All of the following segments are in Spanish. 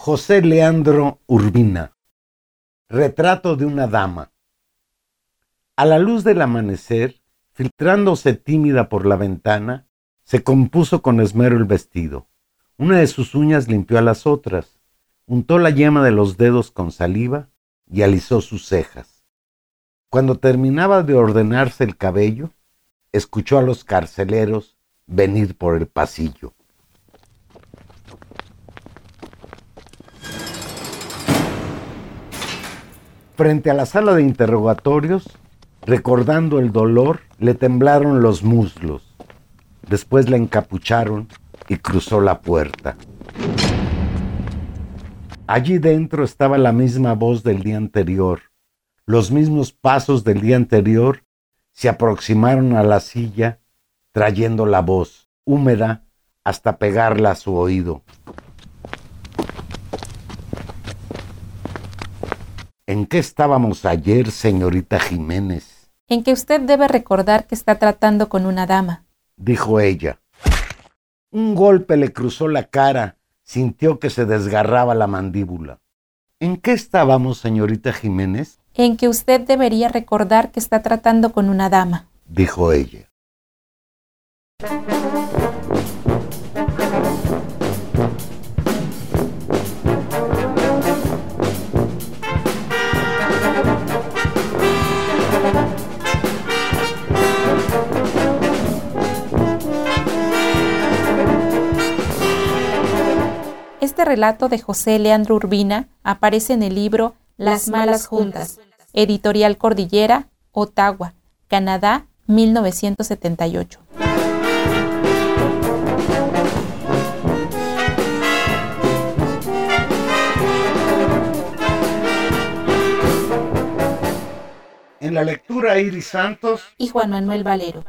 José Leandro Urbina. Retrato de una dama. A la luz del amanecer, filtrándose tímida por la ventana, se compuso con esmero el vestido. Una de sus uñas limpió a las otras, untó la yema de los dedos con saliva y alisó sus cejas. Cuando terminaba de ordenarse el cabello, escuchó a los carceleros venir por el pasillo. Frente a la sala de interrogatorios, recordando el dolor, le temblaron los muslos. Después la encapucharon y cruzó la puerta. Allí dentro estaba la misma voz del día anterior. Los mismos pasos del día anterior se aproximaron a la silla, trayendo la voz, húmeda, hasta pegarla a su oído. ¿En qué estábamos ayer, señorita Jiménez? En que usted debe recordar que está tratando con una dama, dijo ella. Un golpe le cruzó la cara, sintió que se desgarraba la mandíbula. ¿En qué estábamos, señorita Jiménez? En que usted debería recordar que está tratando con una dama, dijo ella. Este relato de José Leandro Urbina aparece en el libro Las Malas Juntas, editorial Cordillera, Ottawa, Canadá, 1978. En la lectura Iris Santos y Juan Manuel Valero.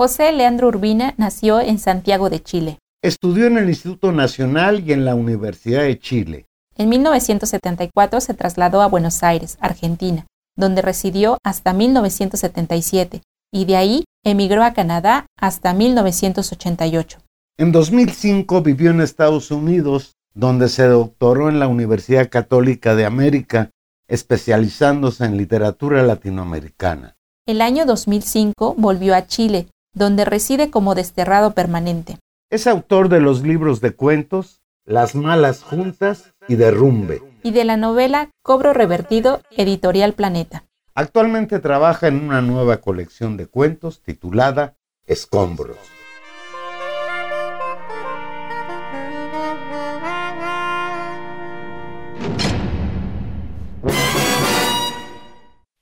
José Leandro Urbina nació en Santiago de Chile. Estudió en el Instituto Nacional y en la Universidad de Chile. En 1974 se trasladó a Buenos Aires, Argentina, donde residió hasta 1977 y de ahí emigró a Canadá hasta 1988. En 2005 vivió en Estados Unidos, donde se doctoró en la Universidad Católica de América, especializándose en literatura latinoamericana. El año 2005 volvió a Chile, donde reside como desterrado permanente. Es autor de los libros de cuentos Las Malas Juntas y Derrumbe. Y de la novela Cobro Revertido, editorial Planeta. Actualmente trabaja en una nueva colección de cuentos titulada Escombros.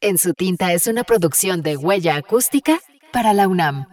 En su tinta es una producción de huella acústica para la UNAM.